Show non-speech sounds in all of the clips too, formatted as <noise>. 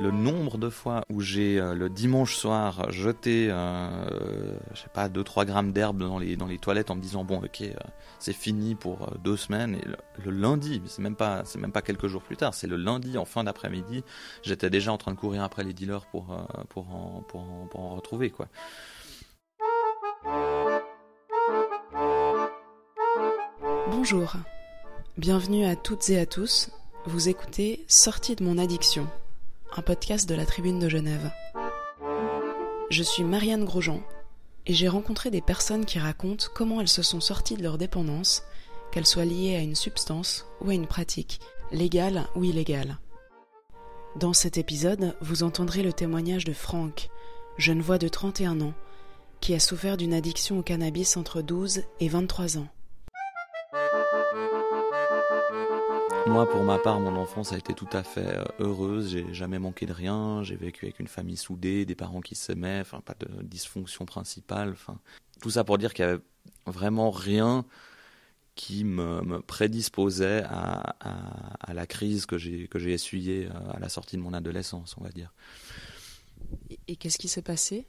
le nombre de fois où j'ai euh, le dimanche soir jeté, euh, je sais pas, 2-3 grammes d'herbe dans les, toilettes en me disant bon ok euh, c'est fini pour deux semaines et le, lundi, c'est même pas c'est même pas quelques jours plus tard, c'est le lundi en fin d'après-midi, j'étais déjà en train de courir après les dealers pour en retrouver quoi. Bonjour, bienvenue à toutes et à tous. Vous écoutez Sortie de mon addiction un podcast de la Tribune de Genève. Je suis Marianne Grosjean et j'ai rencontré des personnes qui racontent comment elles se sont sorties de leur dépendance, qu'elles soient liées à une substance ou à une pratique, légale ou illégale. Dans cet épisode, vous entendrez le témoignage de Franck, jeune voix de 31 ans, qui a souffert d'une addiction au cannabis entre 12 et 23 ans. Moi, pour ma part, mon enfance a été tout à fait euh, heureuse. J'ai jamais manqué de rien. J'ai vécu avec une famille soudée, des parents qui s'aimaient, enfin pas de dysfonction principale. Enfin, tout ça pour dire qu'il y avait vraiment rien qui me, prédisposait à, la crise que j'ai essuyée euh, à la sortie de mon adolescence, on va dire. Et qu'est-ce qui s'est passé?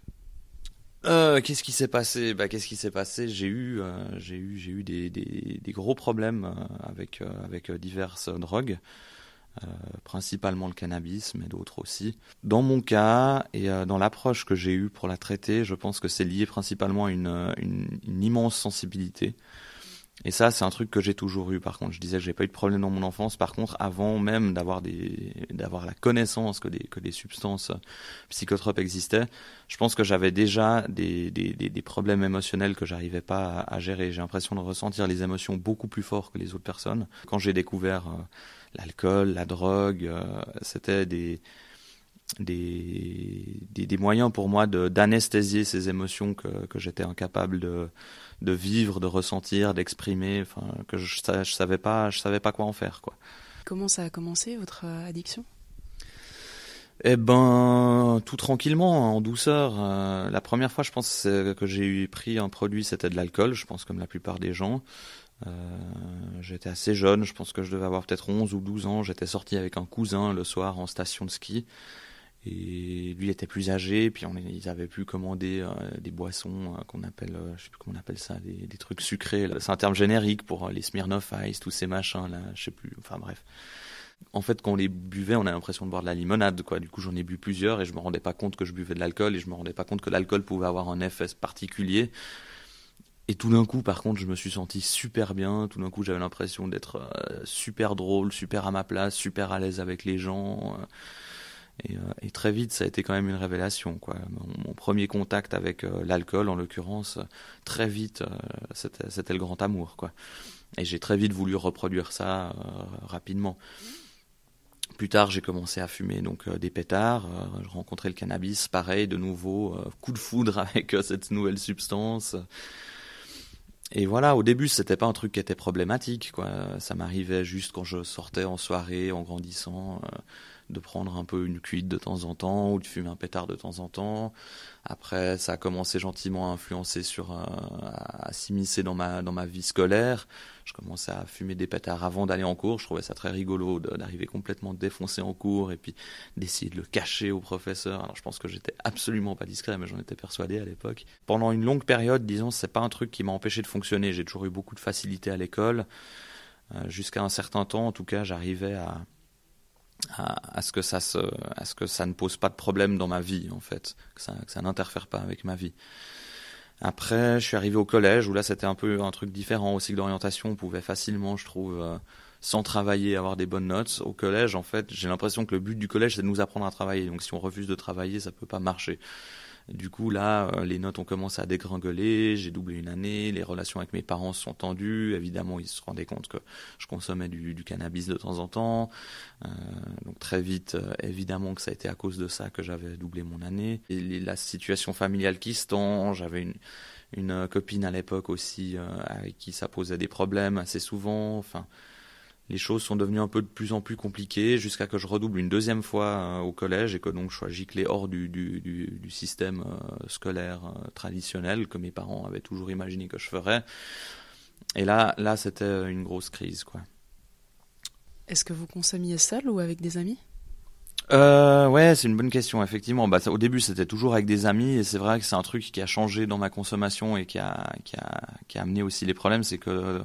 Euh, qu'est-ce qui s'est passé? Bah, qu'est-ce qui s'est passé? J'ai eu, euh, j'ai eu, j'ai eu des, des, des, gros problèmes euh, avec avec diverses drogues, principalement le cannabis, mais d'autres aussi. Dans mon cas et dans l'approche que j'ai eue pour la traiter, je pense que c'est lié principalement à une, une, une immense sensibilité et ça, c'est un truc que j'ai toujours eu. Par contre, je disais que j'ai pas eu de problème dans mon enfance. Par contre, avant même d'avoir la connaissance que des, substances psychotropes existaient, je pense que j'avais déjà des, problèmes émotionnels que j'arrivais pas à, gérer. J'ai l'impression de ressentir les émotions beaucoup plus fort que les autres personnes. Quand j'ai découvert euh, l'alcool, la drogue, euh, c'était des, des, des, des, moyens pour moi d'anesthésier ces émotions que, que j'étais incapable de, de vivre, de ressentir, d'exprimer, enfin que je, je savais pas, je savais pas quoi en faire quoi. Comment ça a commencé votre euh, addiction? Eh ben, tout tranquillement, en douceur. Euh, la première fois, je pense que j'ai eu pris un produit, c'était de l'alcool, je pense comme la plupart des gens. Euh, j'étais assez jeune, je pense que je devais avoir peut-être 11 ou 12 ans. J'étais sorti avec un cousin le soir en station de ski. Et lui était plus âgé, puis on, ils avaient pu commander euh, des boissons euh, qu'on appelle, euh, je sais plus comment on appelle ça, des, trucs sucrés. C'est un terme générique pour les Smirnoff Ice, tous ces machins là, je sais plus. Enfin bref. En fait, quand on les buvait, on a l'impression de boire de la limonade, quoi. Du coup, j'en ai bu plusieurs et je me rendais pas compte que je buvais de l'alcool et je me rendais pas compte que l'alcool pouvait avoir un effet particulier. Et tout d'un coup, par contre, je me suis senti super bien. Tout d'un coup, j'avais l'impression d'être super drôle, super à ma place, super à l'aise avec les gens. Et, euh, et, très vite, ça a été quand même une révélation. Mon, premier contact avec euh, l'alcool, en l'occurrence, très vite, euh, c'était le grand amour. Et j'ai très vite voulu reproduire ça rapidement. Plus tard, j'ai commencé à fumer donc des pétards. je rencontrais le cannabis, pareil, de nouveau, coup de foudre <laughs> avec cette nouvelle substance. Et voilà, au début, c'était pas un truc qui était problématique. Ça m'arrivait juste quand je sortais en soirée, en grandissant de prendre un peu une cuite de temps en temps ou de fumer un pétard de temps en temps. Après, ça a commencé gentiment à influencer sur, euh, à s'immiscer dans ma, dans ma vie scolaire. Je commençais à fumer des pétards avant d'aller en cours. Je trouvais ça très rigolo d'arriver complètement défoncé en cours et puis d'essayer de le cacher au professeur. Alors, je pense que j'étais absolument pas discret, mais j'en étais persuadé à l'époque. Pendant une longue période, disons, c'est pas un truc qui m'a empêché de fonctionner. J'ai toujours eu beaucoup de facilité à l'école. Euh, jusqu'à un certain temps, en tout cas, j'arrivais à, à, ce que ça se, à ce que ça ne pose pas de problème dans ma vie en fait, que ça, que ça n'interfère pas avec ma vie. Après, je suis arrivé au collège où là c'était un peu un truc différent. Au cycle d'orientation, on pouvait facilement, je trouve, euh, sans travailler, avoir des bonnes notes. Au collège, en fait, j'ai l'impression que le but du collège c'est de nous apprendre à travailler. Donc si on refuse de travailler, ça peut pas marcher. Du coup, là, euh, les notes ont commencé à dégringoler, j'ai doublé une année, les relations avec mes parents sont tendues. Évidemment, ils se rendaient compte que je consommais du, cannabis de temps en temps. Euh, donc très vite, euh, évidemment que ça a été à cause de ça que j'avais doublé mon année. La situation familiale qui se tend, j'avais une, copine à l'époque aussi avec qui ça posait des problèmes assez souvent. Enfin, les choses sont devenues un peu de plus en plus compliquées jusqu'à que je redouble une deuxième fois euh, au collège et que donc je sois giclé hors du, du, du, système euh, scolaire euh, traditionnel que mes parents avaient toujours imaginé que je ferais. Et là, là, c'était une grosse crise, quoi. Est-ce que vous consommiez seul ou avec des amis? Euh, ouais, c'est une bonne question, effectivement. Bah, au début, c'était toujours avec des amis, et c'est vrai que c'est un truc qui a changé dans ma consommation et qui a, qui a, qui a amené aussi les problèmes, c'est que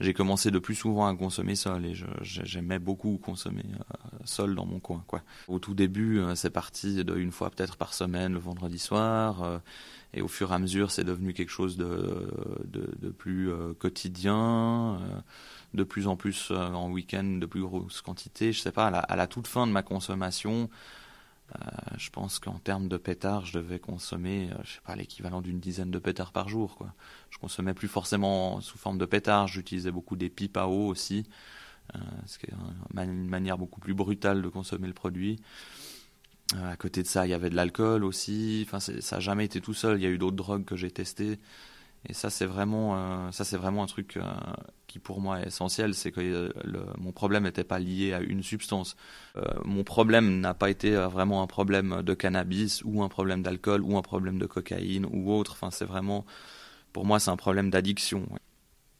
j'ai commencé de plus souvent à consommer seul, et j'aimais beaucoup consommer euh, seul dans mon coin, quoi. Au tout début, euh, c'est parti de une fois peut-être par semaine, le vendredi soir, euh, et au fur et à mesure, c'est devenu quelque chose de, plus quotidien de plus en plus euh, en week-end, de plus grosses quantités. Je sais pas, à la, toute fin de ma consommation, euh, je pense qu'en termes de pétards, je devais consommer, euh, pas, l'équivalent d'une dizaine de pétards par jour. Je consommais plus forcément sous forme de pétards, j'utilisais beaucoup des pipes à eau aussi, ce qui est une manière beaucoup plus brutale de consommer le produit. à côté de ça, il y avait de l'alcool aussi. Ça n'a jamais été tout seul. Il y a eu d'autres drogues que j'ai testées. Et ça, c'est vraiment, euh, ça, vraiment un truc euh, qui pour moi est essentiel, c'est que euh, mon problème n'était pas lié à une substance. mon problème n'a pas été vraiment un problème de cannabis ou un problème d'alcool ou un problème de cocaïne ou autre. Enfin, c'est vraiment, pour moi, c'est un problème d'addiction.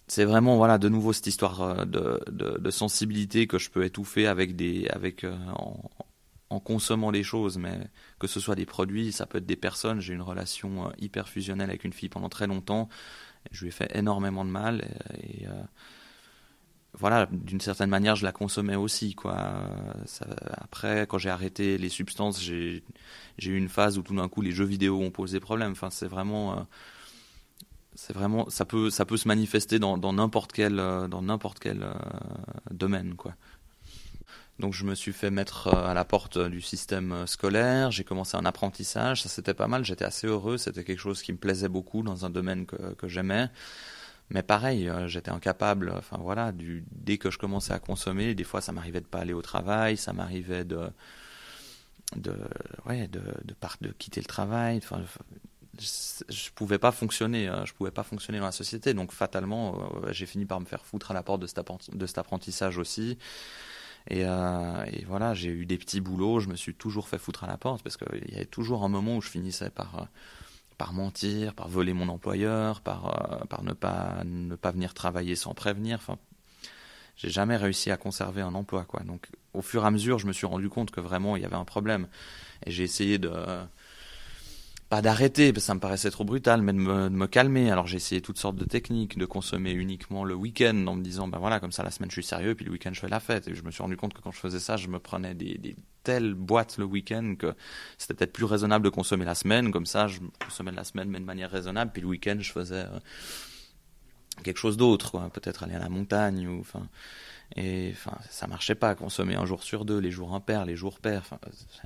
C'est vraiment, voilà, de nouveau cette histoire de, sensibilité que je peux étouffer avec des, avec en consommant des choses, mais que ce soit des produits, ça peut être des personnes. J'ai une relation euh, hyper fusionnelle avec une fille pendant très longtemps. Je lui ai fait énormément de mal et, euh, voilà, d'une certaine manière, je la consommais aussi. Quoi. après, quand j'ai arrêté les substances, j'ai eu une phase où tout d'un coup les jeux vidéo ont posé problème. Enfin, c'est vraiment, euh, c'est vraiment, ça peut, ça peut se manifester dans n'importe quel, dans n'importe quel domaine, quoi. Donc je me suis fait mettre euh, à la porte du système euh, scolaire, j'ai commencé un apprentissage, ça c'était pas mal, j'étais assez heureux, c'était quelque chose qui me plaisait beaucoup dans un domaine que, que j'aimais. Mais pareil, euh, j'étais incapable, enfin voilà, dès que je commençais à consommer, des fois ça m'arrivait de pas aller au travail, ça m'arrivait de de ouais de de, quitter le travail, enfin je, je pouvais pas fonctionner, je pouvais pas fonctionner dans la société, donc fatalement j'ai fini par me faire foutre à la porte de cet apprentissage aussi. Euh, et, voilà, j'ai eu des petits boulots, je me suis toujours fait foutre à la porte parce qu'il y avait toujours un moment où je finissais par, euh, par mentir, par voler mon employeur, par, euh, par ne, pas, ne pas venir travailler sans prévenir. Enfin, j'ai jamais réussi à conserver un emploi. Quoi. Donc au fur et à mesure, je me suis rendu compte que vraiment il y avait un problème. Et j'ai essayé de pas d'arrêter, parce que ça me paraissait trop brutal, mais de me, calmer. Alors j'ai essayé toutes sortes de techniques, de consommer uniquement le week-end en me disant, ben voilà, comme ça la semaine je suis sérieux, puis le week-end je fais la fête. Et je me suis rendu compte que quand je faisais ça, je me prenais des, telles boîtes le week-end que c'était peut-être plus raisonnable de consommer la semaine. Comme ça, je consommais la semaine, mais de manière raisonnable, puis le week-end je faisais euh, quelque chose d'autre, peut-être aller à la montagne ou enfin. Et enfin, ça marchait pas, consommer un jour sur deux, les jours impairs, les jours pairs.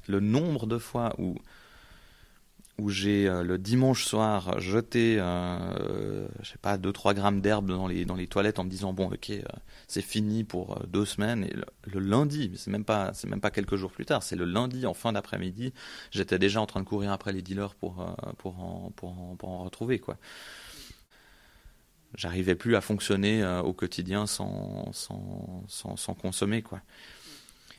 Le nombre de fois où où j'ai euh, le dimanche soir jeté, euh, je sais pas, 2-3 grammes d'herbe dans les, dans les toilettes en me disant bon ok euh, c'est fini pour deux semaines et le, lundi, c'est même pas c'est même pas quelques jours plus tard, c'est le lundi en fin d'après-midi, j'étais déjà en train de courir après les dealers pour pour en, pour pour en retrouver quoi. J'arrivais plus à fonctionner au quotidien sans, sans, sans, sans consommer quoi.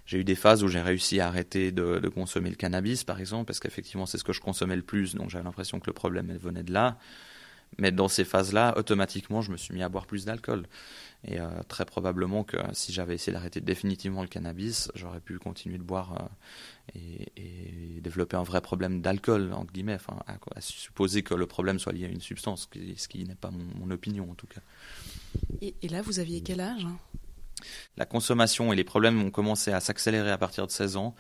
J'ai eu des phases où j'ai réussi à arrêter de, consommer le cannabis, par exemple, parce qu'effectivement c'est ce que je consommais le plus, donc j'avais l'impression que le problème venait de là. Mais dans ces phases-là, automatiquement, je me suis mis à boire plus d'alcool. Et euh, très probablement que si j'avais essayé d'arrêter définitivement le cannabis, j'aurais pu continuer de boire euh, et, développer un vrai problème d'alcool, entre guillemets, enfin, à, supposer que le problème soit lié à une substance, ce qui, n'est pas mon, opinion en tout cas. Et, et là, vous aviez quel âge la consommation et les problèmes ont commencé à s'accélérer à partir de 16 ans.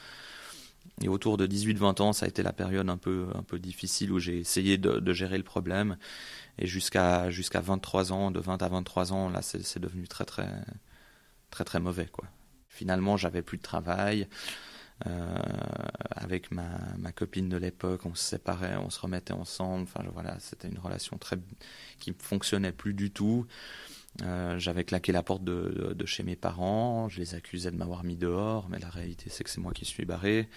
Et autour de 18-20 ans, ça a été la période un peu, difficile où j'ai essayé de, gérer le problème. Et jusqu'à jusqu'à 23 ans, de 20 à 23 ans, là, c'est devenu très, très, mauvais. Quoi. Finalement, j'avais plus de travail. Euh, avec ma, copine de l'époque, on se séparait, on se remettait ensemble. Enfin, voilà, c'était une relation très qui fonctionnait plus du tout. Euh, j'avais claqué la porte de, de, chez mes parents, je les accusais de m'avoir mis dehors, mais la réalité c'est que c'est moi qui suis barré.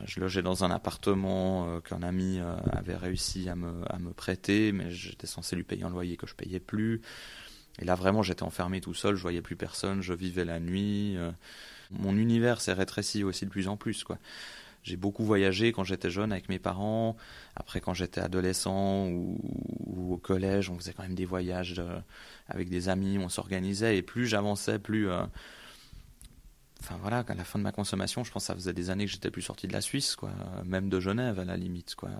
Euh, je logeais dans un appartement euh, qu'un ami avait réussi à me, à me prêter, mais j'étais censé lui payer un loyer que je payais plus. Et là vraiment j'étais enfermé tout seul, je voyais plus personne, je vivais la nuit. mon univers s'est rétréci aussi de plus en plus quoi j'ai beaucoup voyagé quand j'étais jeune avec mes parents. Après, quand j'étais adolescent ou, au collège, on faisait quand même des voyages avec des amis, on s'organisait. Et plus j'avançais, plus. Euh, enfin voilà, à la fin de ma consommation, je pense que ça faisait des années que j'étais plus sorti de la Suisse, quoi. Même de Genève à la limite, quoi.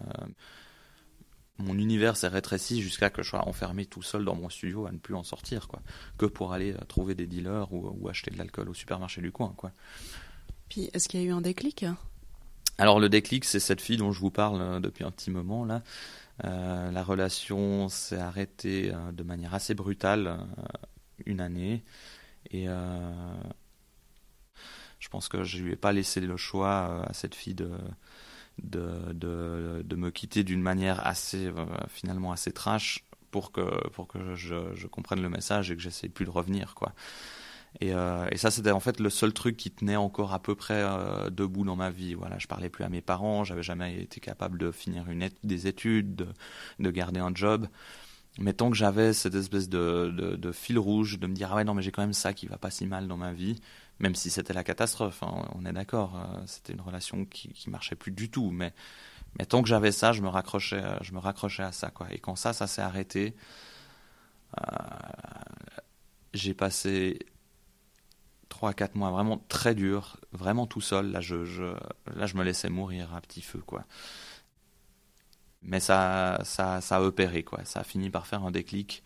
Mon univers s'est rétréci jusqu'à que je sois enfermé tout seul dans mon studio à ne plus en sortir, quoi. Que pour aller euh, trouver des dealers ou, ou acheter de l'alcool au supermarché du coin, quoi. Puis, est-ce qu'il y a eu un déclic? Alors le déclic, c'est cette fille dont je vous parle euh, depuis un petit moment là. Euh, la relation s'est arrêtée euh, de manière assez brutale une année et je pense que je lui ai pas laissé le choix à cette fille de me quitter d'une manière assez finalement assez trash pour que je, je comprenne le message et que j'essaie plus de revenir quoi. Euh, et, ça, c'était en fait le seul truc qui tenait encore à peu près euh, debout dans ma vie. Voilà, je parlais plus à mes parents, j'avais jamais été capable de finir une des études, de, garder un job. Mais tant que j'avais cette espèce de, fil rouge, de me dire ah ouais non mais j'ai quand même ça qui va pas si mal dans ma vie, même si c'était la catastrophe, hein, on est d'accord, euh, c'était une relation qui, qui marchait plus du tout. Mais mais tant que j'avais ça, je me raccrochais, je me raccrochais à ça quoi. Et quand ça, ça s'est arrêté, j'ai passé 3 4 mois vraiment très dur, vraiment tout seul. Là, je, je, là, je me laissais mourir à petit feu, quoi. Mais ça, ça, ça a opéré, quoi. Ça a fini par faire un déclic,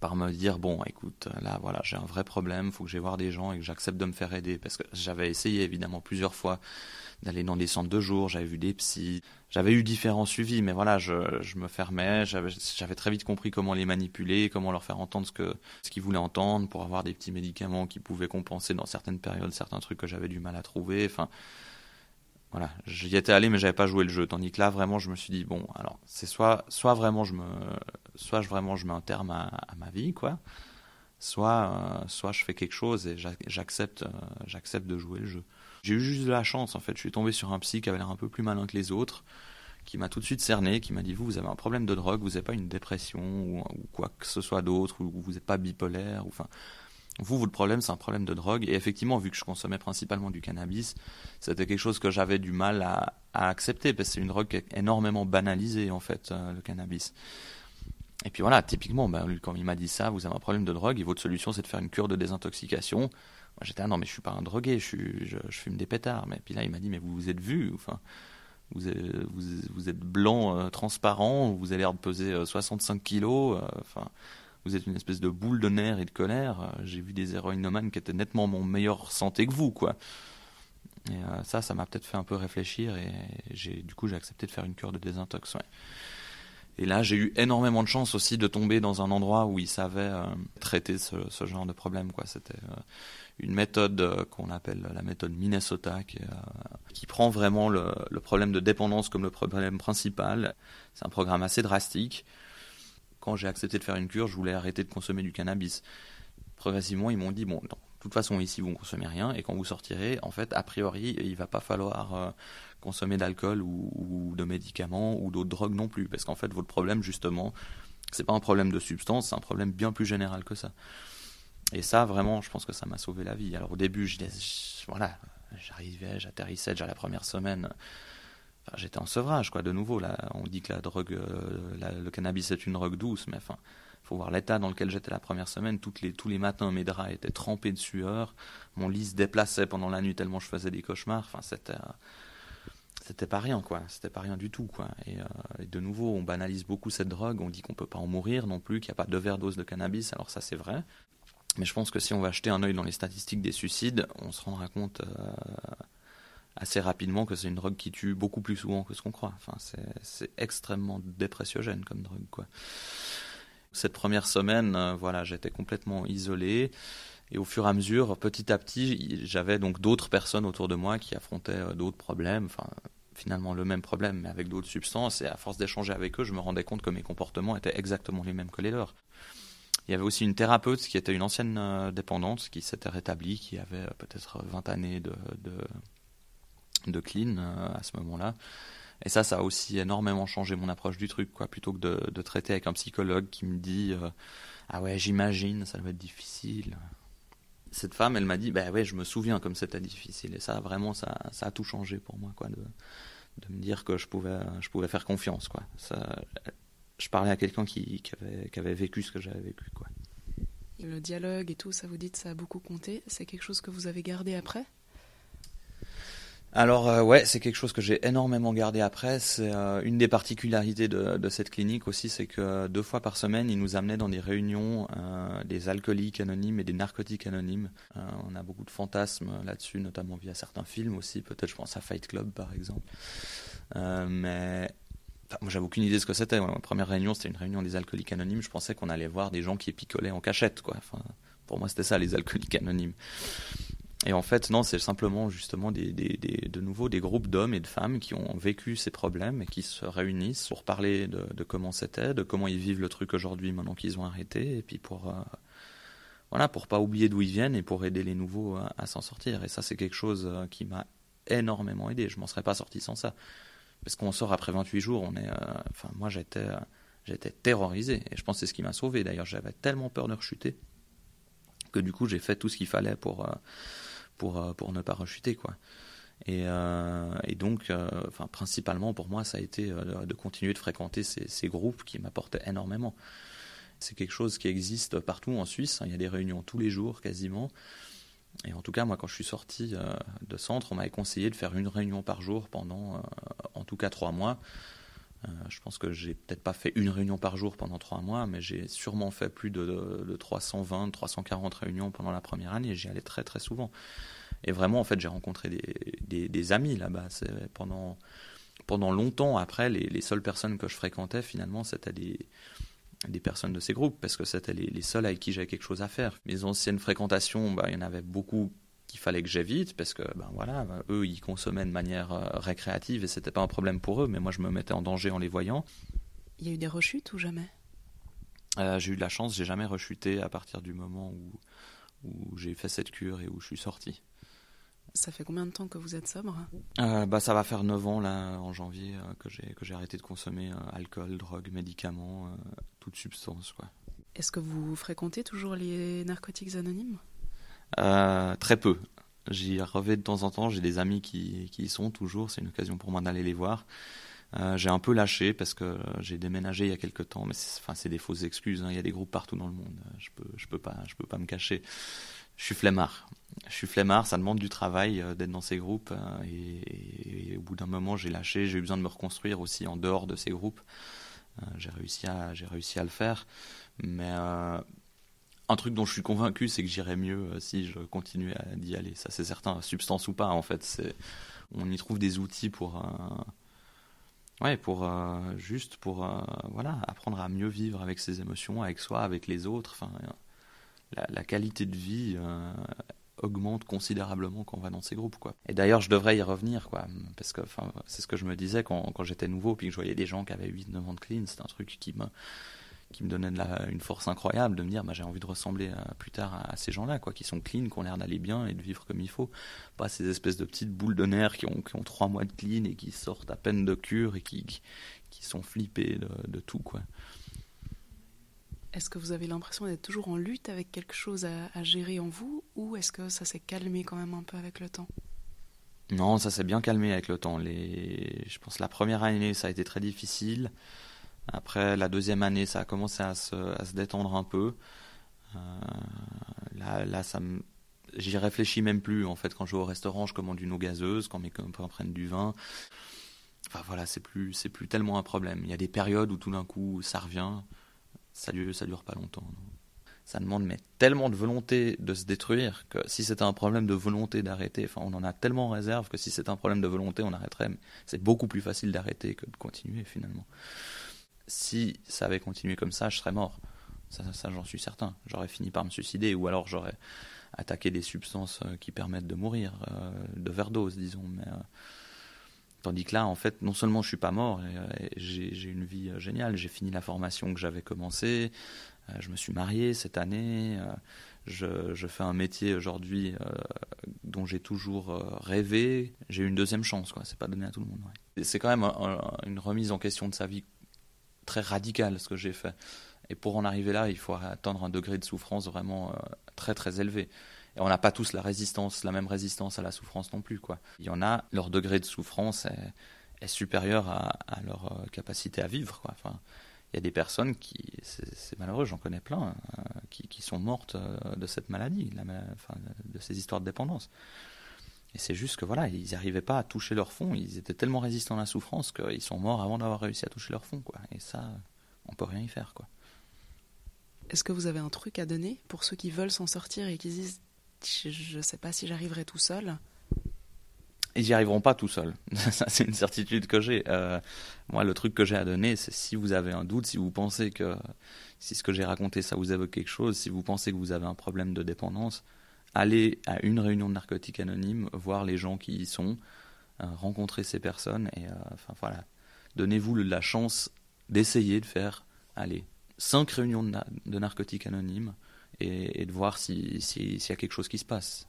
par me dire bon, écoute, là, voilà, j'ai un vrai problème, faut que j'aille voir des gens et que j'accepte de me faire aider, parce que j'avais essayé évidemment plusieurs fois d'aller dans des centres de jour, j'avais vu des psys, j'avais eu différents suivis, mais voilà, je, je me fermais, j'avais très vite compris comment les manipuler, comment leur faire entendre ce que ce qu'ils voulaient entendre, pour avoir des petits médicaments qui pouvaient compenser dans certaines périodes certains trucs que j'avais du mal à trouver. Enfin, voilà, j'y étais allé, mais j'avais pas joué le jeu. Tandis que là, vraiment, je me suis dit bon, alors c'est soit soit vraiment je me, soit je, vraiment je mets un terme à, ma vie, quoi, soit euh, soit je fais quelque chose et j'accepte euh, j'accepte de jouer le jeu. J'ai eu juste de la chance en fait. Je suis tombé sur un psy qui avait l'air un peu plus malin que les autres, qui m'a tout de suite cerné, qui m'a dit vous, vous avez un problème de drogue, vous n'avez pas une dépression ou, quoi que ce soit d'autre, ou vous n'êtes pas bipolaire, ou enfin. Vous, votre problème, c'est un problème de drogue. Et effectivement, vu que je consommais principalement du cannabis, c'était quelque chose que j'avais du mal à, accepter, parce que c'est une drogue qui est énormément banalisée, en fait, euh, le cannabis. Et puis voilà, typiquement, ben, quand il m'a dit ça, vous avez un problème de drogue, et votre solution, c'est de faire une cure de désintoxication j'étais, ah non, mais je suis pas un drogué, je, fume des pétards. Mais puis là, il m'a dit, mais vous vous êtes vu, enfin, vous êtes, blanc, euh, transparent, vous avez l'air de peser 65 euh, kilos, enfin, vous êtes une espèce de boule de nerfs et de colère. J'ai vu des héroïnomanes qui étaient nettement mon meilleure santé que vous, quoi. Et ça, ça m'a peut-être fait un peu réfléchir et du coup, j'ai accepté de faire une cure de désintox. Et là, j'ai eu énormément de chance aussi de tomber dans un endroit où ils savaient traiter ce, genre de problème. Quoi. C'était une méthode euh, qu'on appelle la méthode Minnesota, qui, euh, prend vraiment le, problème de dépendance comme le problème principal. C'est un programme assez drastique. Quand j'ai accepté de faire une cure, je voulais arrêter de consommer du cannabis. Progressivement, ils m'ont dit, bon, de toute façon, ici, vous ne consommez rien, et quand vous sortirez, en fait, a priori, il va pas falloir euh, consommer d'alcool ou, ou, de médicaments ou d'autres drogues non plus, parce qu'en fait, votre problème, justement, c'est pas un problème de substance, c'est un problème bien plus général que ça. Et ça, vraiment, je pense que ça m'a sauvé la vie. Alors au début, je, voilà, j'arrivais, j'atterrissais déjà la première semaine. Enfin, j'étais en sevrage, quoi. De nouveau, là, on dit que la drogue, euh, le cannabis est une drogue douce, mais enfin, faut voir l'état dans lequel j'étais la première semaine. Toutes les, tous les matins, mes draps étaient trempés de sueur. Mon lit se déplaçait pendant la nuit tellement je faisais des cauchemars. Enfin, c'était, c'était pas rien, quoi. C'était pas rien du tout, quoi. Et, euh, et, de nouveau, on banalise beaucoup cette drogue. On dit qu'on peut pas en mourir non plus, qu'il n'y a pas d'overdose de cannabis. Alors ça, c'est vrai. Mais je pense que si on va jeter un œil dans les statistiques des suicides, on se rendra compte euh, assez rapidement que c'est une drogue qui tue beaucoup plus souvent que ce qu'on croit. Enfin, c'est extrêmement dépressiogène comme drogue. Cette première semaine, euh, voilà, j'étais complètement isolé. Et au fur et à mesure, petit à petit, j'avais donc d'autres personnes autour de moi qui affrontaient euh, d'autres problèmes, enfin finalement le même problème mais avec d'autres substances. Et à force d'échanger avec eux, je me rendais compte que mes comportements étaient exactement les mêmes que les leurs. Il y avait aussi une thérapeute qui était une ancienne euh, dépendante qui s'était rétablie, qui avait peut-être 20 années de, de clean euh, à ce moment-là. Et ça, ça a aussi énormément changé mon approche du truc, quoi. Plutôt que de, traiter avec un psychologue qui me dit Ah ouais, j'imagine, ça va être difficile. cette femme, elle m'a dit, bah ouais, je me souviens comme c'était difficile. Et ça, vraiment, ça, ça a tout changé pour moi, quoi, de, me dire que je pouvais, je pouvais faire confiance, quoi. Je parlais à quelqu'un qui, qui, avait, qui avait vécu ce que j'avais vécu, quoi. Le dialogue et tout, ça vous dit, ça a beaucoup compté. C'est quelque chose que vous avez gardé après? Alors euh, ouais, c'est quelque chose que j'ai énormément gardé après. C'est euh, une des particularités de, cette clinique aussi, c'est que deux fois par semaine, ils nous amenaient dans des réunions euh, des alcooliques anonymes et des narcotiques anonymes. Euh, on a beaucoup de fantasmes là-dessus, notamment via certains films aussi. Peut-être, je pense à Fight Club par exemple. Euh, mais moi, j'avais aucune idée de ce que c'était. Ma première réunion, c'était une réunion des alcooliques anonymes. Je pensais qu'on allait voir des gens qui picolaient en cachette, quoi. Pour moi, c'était ça, les alcooliques anonymes. Et en fait, non, c'est simplement justement de nouveau des groupes d'hommes et de femmes qui ont vécu ces problèmes et qui se réunissent pour parler de, comment c'était, de comment ils vivent le truc aujourd'hui maintenant qu'ils ont arrêté, et puis pour euh, voilà, pour pas oublier d'où ils viennent et pour aider les nouveaux à, s'en sortir. Et ça, c'est quelque chose euh, qui m'a énormément aidé. Je m'en serais pas sorti sans ça, parce qu'on sort après 28 jours. On est, euh, enfin, moi, j'étais, euh, j'étais terrorisé, et je pense que c'est ce qui m'a sauvé. D'ailleurs, j'avais tellement peur de rechuter que du coup, j'ai fait tout ce qu'il fallait pour pour, euh, pour ne pas rechuter quoi. Et, euh, et donc, euh, enfin, principalement pour moi, ça a été de continuer de fréquenter ces, ces groupes qui m'apportaient énormément. C'est quelque chose qui existe partout en Suisse. Il y a des réunions tous les jours quasiment. Et en tout cas, moi, quand je suis sorti de centre, on m'avait conseillé de faire une réunion par jour pendant, en tout cas, trois mois. Euh, je pense que j'ai peut-être pas fait une réunion par jour pendant trois mois, mais j'ai sûrement fait plus de, de, de 320, 340 réunions pendant la première année. J'y allais très très souvent. Et vraiment, en fait, j'ai rencontré des, amis là-bas. Pendant longtemps. Après, les, les seules personnes que je fréquentais, finalement, c'était des des personnes de ces groupes parce que c'était les, les seuls avec qui j'avais quelque chose à faire. Mes anciennes fréquentations, bah, il y en avait beaucoup qu'il fallait que j'évite parce que ben voilà eux ils consommaient de manière euh, récréative et c'était pas un problème pour eux mais moi je me mettais en danger en les voyant. Il y a eu des rechutes ou jamais? Euh, j'ai eu de la chance j'ai jamais rechuté à partir du moment où où j'ai fait cette cure et où je suis sorti. Ça fait combien de temps que vous êtes sobre? Euh, bah ça va faire 9 ans là en janvier euh, que j'ai arrêté de consommer euh, alcool drogue médicaments toute substance quoi. Est-ce que vous fréquentez toujours les narcotiques anonymes? Très peu. J'y revais de temps en temps. J'ai des amis qui, y sont toujours. C'est une occasion pour moi d'aller les voir. Euh, j'ai un peu lâché parce que j'ai déménagé il y a quelques temps, mais c'est, enfin, c'est des fausses excuses. Hein. Il y a des groupes partout dans le monde. Je peux, je peux pas, peux pas me cacher. Je suis flemmard. Je suis flemmard. Ça demande du travail euh, d'être dans ces groupes. euh, et, au bout d'un moment, j'ai lâché. J'ai eu besoin de me reconstruire aussi en dehors de ces groupes. Euh, j'ai réussi à, j'ai réussi à le faire. Mais euh, un truc dont je suis convaincu, c'est que j'irais mieux euh, si je continuais à d'y aller. Ça, c'est certain, substance ou pas, en fait. C'est, on y trouve des outils pour, euh, ouais, pour euh, juste pour, voilà, apprendre à mieux vivre avec ses émotions, avec soi, avec les autres. Enfin, la, qualité de vie augmente considérablement quand on va dans ces groupes, quoi. Et d'ailleurs, je devrais y revenir, quoi, parce que, enfin, c'est ce que je me disais quand, quand j'étais nouveau, puis que je voyais des gens qui avaient 8-9 ans de clean. C'est un truc qui me qui me donnait de la, une force incroyable de me dire bah, j'ai envie de ressembler à, plus tard à, à ces gens-là quoi qui sont clean qui ont l'air d'aller bien et de vivre comme il faut. Pas ces espèces de petites boules de nerfs qui ont qui ont trois mois de clean et qui sortent à peine de cure et qui qui, qui sont flippés de, de tout quoi. Est-ce que vous avez l'impression d'être toujours en lutte avec quelque chose à, à gérer en vous ou est-ce que ça s'est calmé quand même un peu avec le temps? Non ça s'est bien calmé avec le temps. Les je pense la première année ça a été très difficile après la deuxième année ça a commencé à se, détendre un peu. Euh, là j'y réfléchis même plus en fait. Quand je vais au restaurant je commande une eau gazeuse quand mes copains prennent du vin. Enfin voilà c'est plus plus tellement un problème. Il y a des périodes où tout d'un coup ça revient. Ça dure dure pas longtemps ça demande tellement de volonté de se détruire que si c'était un problème de volonté d'arrêter enfin on en a tellement en réserve que si c'était un problème de volonté on arrêterait. C'est beaucoup plus facile d'arrêter que de continuer finalement si ça avait continué comme ça je serais mort. Ça, j'en suis certain. J'aurais fini par me suicider ou alors j'aurais attaqué des substances euh, qui permettent de mourir euh, de overdose disons. Mais euh, Tandis que là, en fait, non seulement je suis pas mort, j'ai une vie euh, géniale, j'ai fini la formation que j'avais commencé, euh, je me suis marié cette année, euh, je, fais un métier aujourd'hui euh, dont j'ai toujours euh, rêvé, j'ai eu une deuxième chance, quoi. C'est pas donné à tout le monde. C'est quand même un, un, une remise en question de sa vie très radicale ce que j'ai fait. Et pour en arriver là, il faut atteindre un degré de souffrance vraiment très très élevé. Et on n'a pas tous la résistance, la même résistance à la souffrance non plus. Il y en a, leur degré de souffrance est, supérieur à, leur euh, capacité à vivre. Il y a des personnes qui, c'est malheureux, j'en connais plein, hein, qui, sont mortes euh, de cette maladie, de ces histoires de dépendance. Et c'est juste que voilà, ils n'arrivaient pas à toucher leur fond, ils étaient tellement résistants à la souffrance qu'ils sont morts avant d'avoir réussi à toucher leur fond. Quoi. Et ça, on peut rien y faire. Quoi. Est-ce que vous avez un truc à donner pour ceux qui veulent s'en sortir et qui disent je ne sais pas si j'arriverai tout seul? Ils n'y arriveront pas tout seuls. <laughs> Ça, c'est une certitude que j'ai. Euh, moi, le truc que j'ai à donner, c'est si vous avez un doute, si vous pensez que si ce que j'ai raconté, ça vous évoque quelque chose, si vous pensez que vous avez un problème de dépendance, allez à une réunion de narcotiques anonymes, voir les gens qui y sont, euh, rencontrer ces personnes et euh, enfin voilà, donnez-vous la chance d'essayer de faire, allez, cinq réunions de narcotiques anonymes et, de voir s'il si, y a quelque chose qui se passe.